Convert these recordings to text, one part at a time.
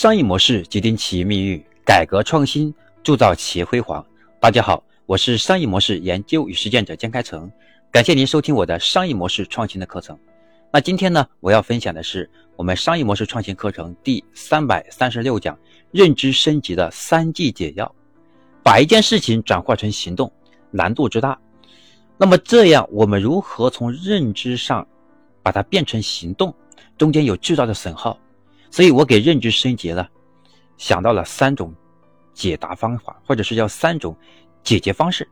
商业模式决定企业命运，改革创新铸造企业辉煌。大家好，我是商业模式研究与实践者江开成，感谢您收听我的商业模式创新的课程。那今天呢，我要分享的是我们商业模式创新课程第三百三十六讲认知升级的三计解药，把一件事情转化成行动，难度之大。那么这样，我们如何从认知上把它变成行动？中间有巨大的损耗。所以我给认知升级了，想到了三种解答方法，或者是叫三种解决方式，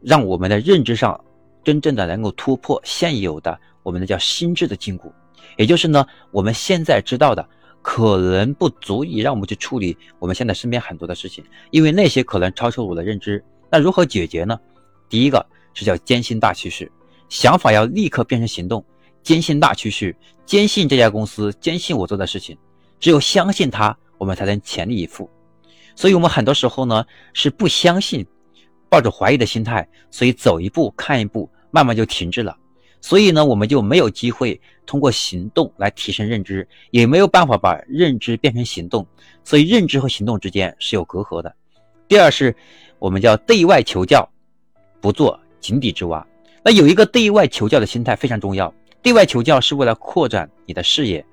让我们的认知上真正的能够突破现有的我们的叫心智的禁锢。也就是呢，我们现在知道的可能不足以让我们去处理我们现在身边很多的事情，因为那些可能超出我的认知。那如何解决呢？第一个是叫坚信大趋势，想法要立刻变成行动。坚信大趋势，坚信这家公司，坚信我做的事情。只有相信它，我们才能全力以赴。所以，我们很多时候呢是不相信，抱着怀疑的心态，所以走一步看一步，慢慢就停滞了。所以呢，我们就没有机会通过行动来提升认知，也没有办法把认知变成行动。所以，认知和行动之间是有隔阂的。第二是，我们叫对外求教，不做井底之蛙。那有一个对外求教的心态非常重要。对外求教是为了扩展你的视野，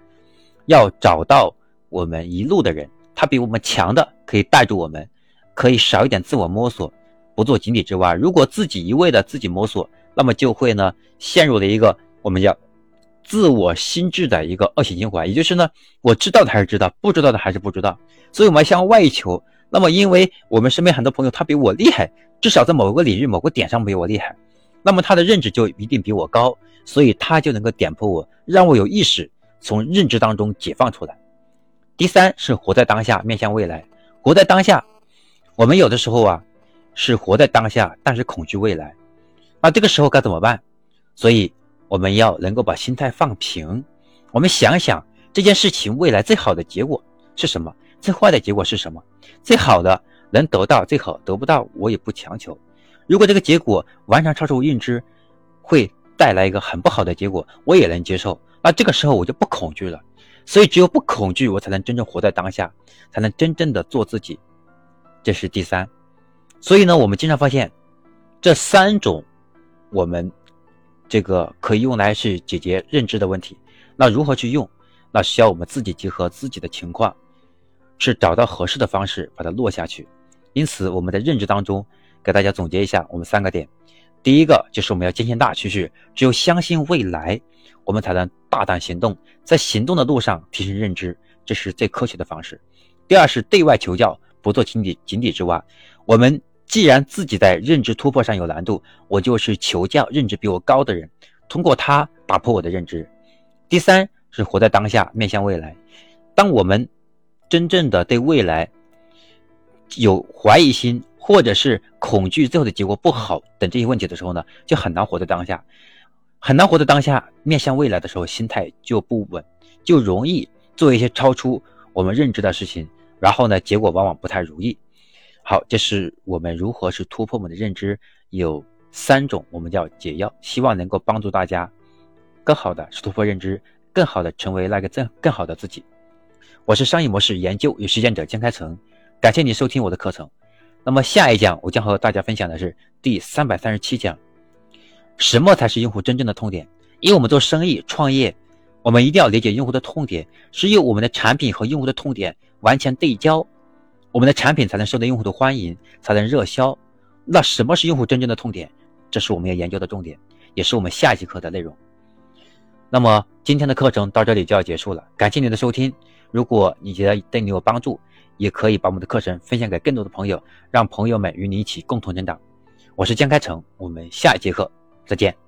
要找到我们一路的人，他比我们强的可以带着我们，可以少一点自我摸索，不做井底之蛙。如果自己一味的自己摸索，那么就会呢陷入了一个我们叫自我心智的一个恶性循环。也就是呢，我知道的还是知道，不知道的还是不知道。所以我们要向外求。那么，因为我们身边很多朋友他比我厉害，至少在某个领域、某个点上比我厉害。那么他的认知就一定比我高，所以他就能够点破我，让我有意识从认知当中解放出来。第三是活在当下，面向未来。活在当下，我们有的时候啊是活在当下，但是恐惧未来。那这个时候该怎么办？所以我们要能够把心态放平，我们想想这件事情未来最好的结果是什么，最坏的结果是什么？最好的能得到，最好得不到，我也不强求。如果这个结果完全超出认知，会带来一个很不好的结果，我也能接受。那这个时候我就不恐惧了。所以只有不恐惧，我才能真正活在当下，才能真正的做自己。这是第三。所以呢，我们经常发现，这三种我们这个可以用来是解决认知的问题。那如何去用？那需要我们自己结合自己的情况，是找到合适的方式把它落下去。因此，我们在认知当中。给大家总结一下，我们三个点，第一个就是我们要坚信大趋势，只有相信未来，我们才能大胆行动，在行动的路上提升认知，这是最科学的方式。第二是对外求教，不做井底井底之蛙。我们既然自己在认知突破上有难度，我就是求教认知比我高的人，通过他打破我的认知。第三是活在当下，面向未来。当我们真正的对未来有怀疑心。或者是恐惧最后的结果不好等这些问题的时候呢，就很难活在当下，很难活在当下，面向未来的时候，心态就不稳，就容易做一些超出我们认知的事情，然后呢，结果往往不太如意。好，这是我们如何是突破我们的认知，有三种我们叫解药，希望能够帮助大家更好的是突破认知，更好的成为那个更更好的自己。我是商业模式研究与实践者江开成，感谢你收听我的课程。那么下一讲，我将和大家分享的是第三百三十七讲，什么才是用户真正的痛点？因为我们做生意创业，我们一定要理解用户的痛点，只有我们的产品和用户的痛点完全对焦，我们的产品才能受到用户的欢迎，才能热销。那什么是用户真正的痛点？这是我们要研究的重点，也是我们下一节课的内容。那么今天的课程到这里就要结束了，感谢您的收听。如果你觉得对你有帮助，也可以把我们的课程分享给更多的朋友，让朋友们与你一起共同成长。我是江开成，我们下一节课再见。